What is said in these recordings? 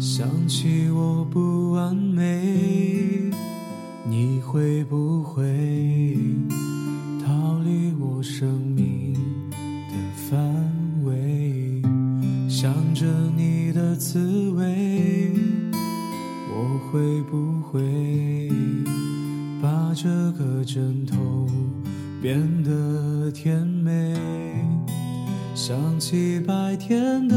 想起我不完美，你会不会逃离我生命的范围？想着你的滋味，我会不会把这个枕头变得甜美？想起白天的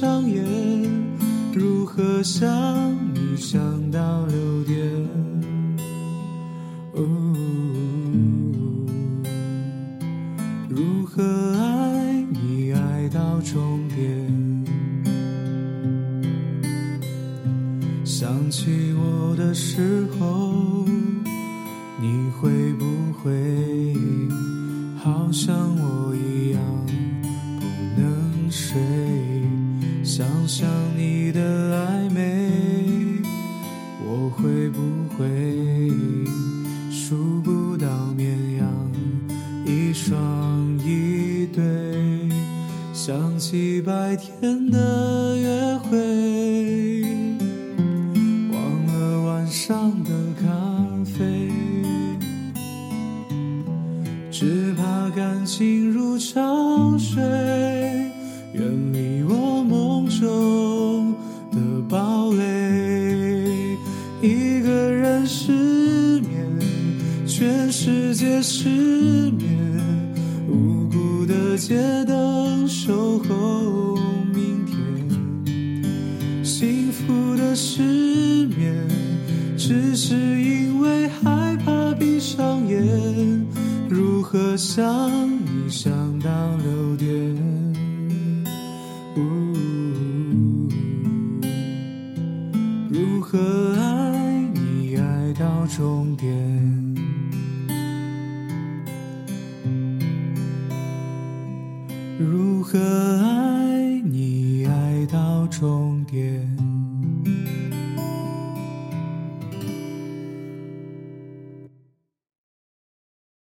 上眼。如何想你想到六点？如何爱你爱到终点？想起我的时候，你会不会好像想想你的暧昧，我会不会数不到绵羊一双一对？想起白天的约会。忘了晚上的咖啡，只怕感情如潮水，界失眠，无辜的街灯守候明天。幸福的失眠，只是因为害怕闭上眼。如何想你想到六点？如何爱你爱到终点？如何爱你爱到终